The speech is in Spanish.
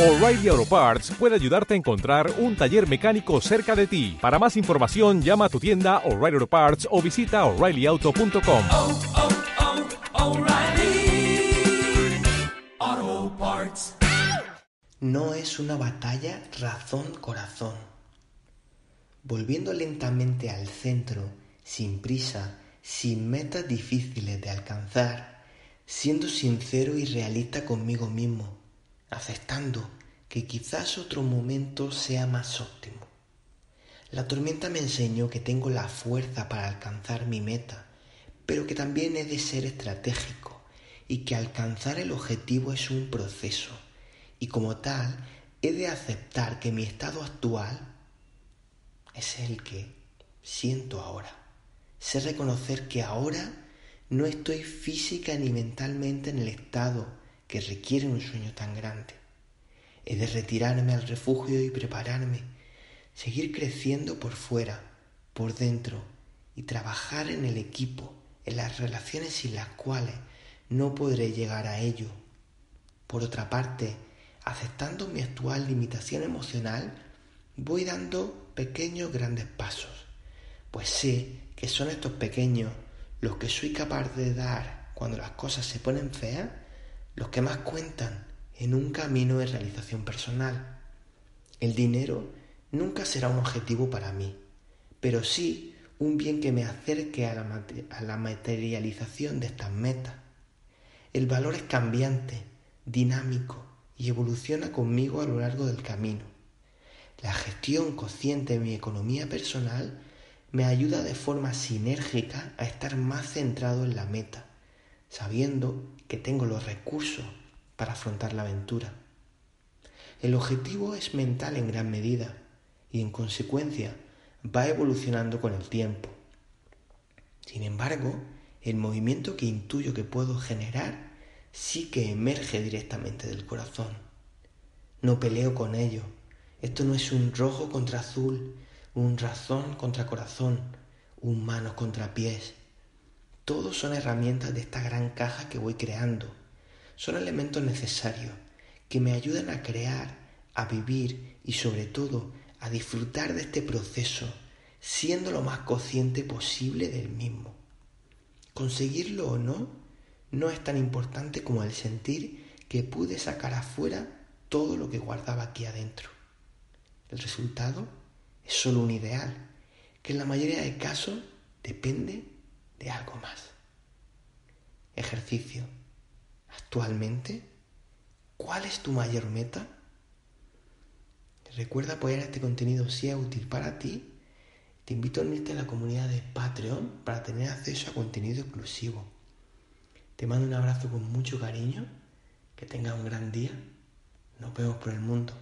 O'Reilly Auto Parts puede ayudarte a encontrar un taller mecánico cerca de ti. Para más información, llama a tu tienda O'Reilly Auto Parts o visita oreillyauto.com. oh, oh, Parts. No es una batalla razón-corazón. Volviendo lentamente al centro, sin prisa, sin metas difíciles de alcanzar, siendo sincero y realista conmigo mismo, aceptando que quizás otro momento sea más óptimo. La tormenta me enseñó que tengo la fuerza para alcanzar mi meta, pero que también he de ser estratégico y que alcanzar el objetivo es un proceso y como tal he de aceptar que mi estado actual es el que siento ahora. Sé reconocer que ahora no estoy física ni mentalmente en el estado que requiere un sueño tan grande. He de retirarme al refugio y prepararme, seguir creciendo por fuera, por dentro y trabajar en el equipo, en las relaciones sin las cuales no podré llegar a ello. Por otra parte, aceptando mi actual limitación emocional, voy dando pequeños grandes pasos, pues sé que son estos pequeños los que soy capaz de dar cuando las cosas se ponen feas los que más cuentan en un camino de realización personal. El dinero nunca será un objetivo para mí, pero sí un bien que me acerque a la, a la materialización de estas metas. El valor es cambiante, dinámico y evoluciona conmigo a lo largo del camino. La gestión consciente de mi economía personal me ayuda de forma sinérgica a estar más centrado en la meta, sabiendo que tengo los recursos para afrontar la aventura. El objetivo es mental en gran medida y en consecuencia va evolucionando con el tiempo. Sin embargo, el movimiento que intuyo que puedo generar sí que emerge directamente del corazón. No peleo con ello. Esto no es un rojo contra azul, un razón contra corazón, un manos contra pies. Todos son herramientas de esta gran caja que voy creando. Son elementos necesarios que me ayudan a crear, a vivir y sobre todo a disfrutar de este proceso, siendo lo más consciente posible del mismo. Conseguirlo o no no es tan importante como el sentir que pude sacar afuera todo lo que guardaba aquí adentro. El resultado es solo un ideal, que en la mayoría de casos depende de algo más. Ejercicio. Actualmente, ¿cuál es tu mayor meta? Recuerda apoyar este contenido si es útil para ti. Te invito a unirte a la comunidad de Patreon para tener acceso a contenido exclusivo. Te mando un abrazo con mucho cariño. Que tengas un gran día. Nos vemos por el mundo.